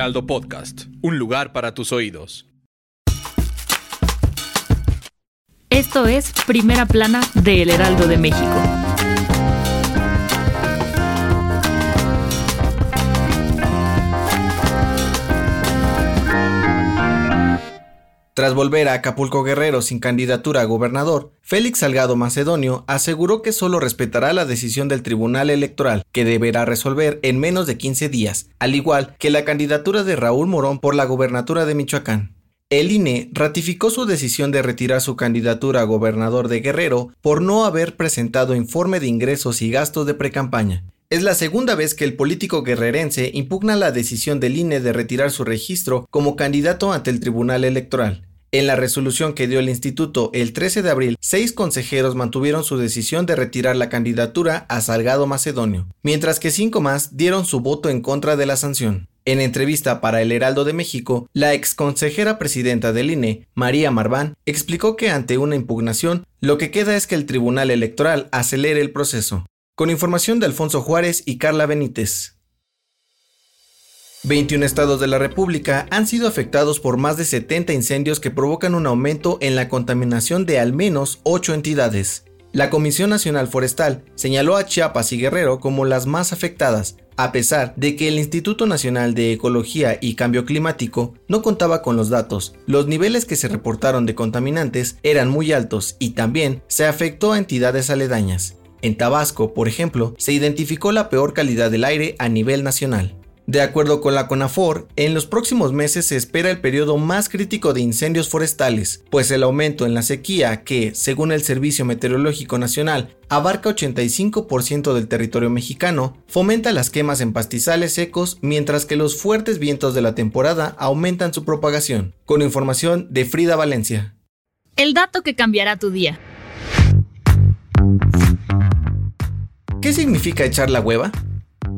Heraldo Podcast, un lugar para tus oídos. Esto es Primera Plana de El Heraldo de México. Tras volver a Acapulco Guerrero sin candidatura a gobernador, Félix Salgado Macedonio aseguró que solo respetará la decisión del Tribunal Electoral, que deberá resolver en menos de 15 días, al igual que la candidatura de Raúl Morón por la gobernatura de Michoacán. El INE ratificó su decisión de retirar su candidatura a gobernador de Guerrero por no haber presentado informe de ingresos y gastos de precampaña. Es la segunda vez que el político guerrerense impugna la decisión del INE de retirar su registro como candidato ante el Tribunal Electoral. En la resolución que dio el instituto el 13 de abril, seis consejeros mantuvieron su decisión de retirar la candidatura a Salgado Macedonio, mientras que cinco más dieron su voto en contra de la sanción. En entrevista para El Heraldo de México, la exconsejera presidenta del INE, María Marván, explicó que ante una impugnación, lo que queda es que el Tribunal Electoral acelere el proceso. Con información de Alfonso Juárez y Carla Benítez. 21 estados de la República han sido afectados por más de 70 incendios que provocan un aumento en la contaminación de al menos 8 entidades. La Comisión Nacional Forestal señaló a Chiapas y Guerrero como las más afectadas, a pesar de que el Instituto Nacional de Ecología y Cambio Climático no contaba con los datos. Los niveles que se reportaron de contaminantes eran muy altos y también se afectó a entidades aledañas. En Tabasco, por ejemplo, se identificó la peor calidad del aire a nivel nacional. De acuerdo con la CONAFOR, en los próximos meses se espera el periodo más crítico de incendios forestales, pues el aumento en la sequía, que, según el Servicio Meteorológico Nacional, abarca 85% del territorio mexicano, fomenta las quemas en pastizales secos, mientras que los fuertes vientos de la temporada aumentan su propagación. Con información de Frida Valencia. El dato que cambiará tu día. ¿Qué significa echar la hueva?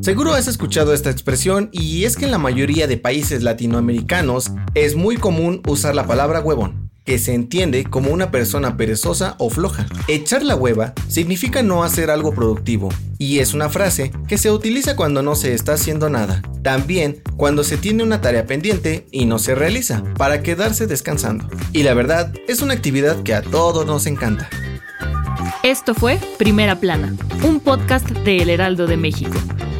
Seguro has escuchado esta expresión y es que en la mayoría de países latinoamericanos es muy común usar la palabra huevón, que se entiende como una persona perezosa o floja. Echar la hueva significa no hacer algo productivo y es una frase que se utiliza cuando no se está haciendo nada. También cuando se tiene una tarea pendiente y no se realiza, para quedarse descansando. Y la verdad es una actividad que a todos nos encanta. Esto fue Primera Plana, un podcast de El Heraldo de México.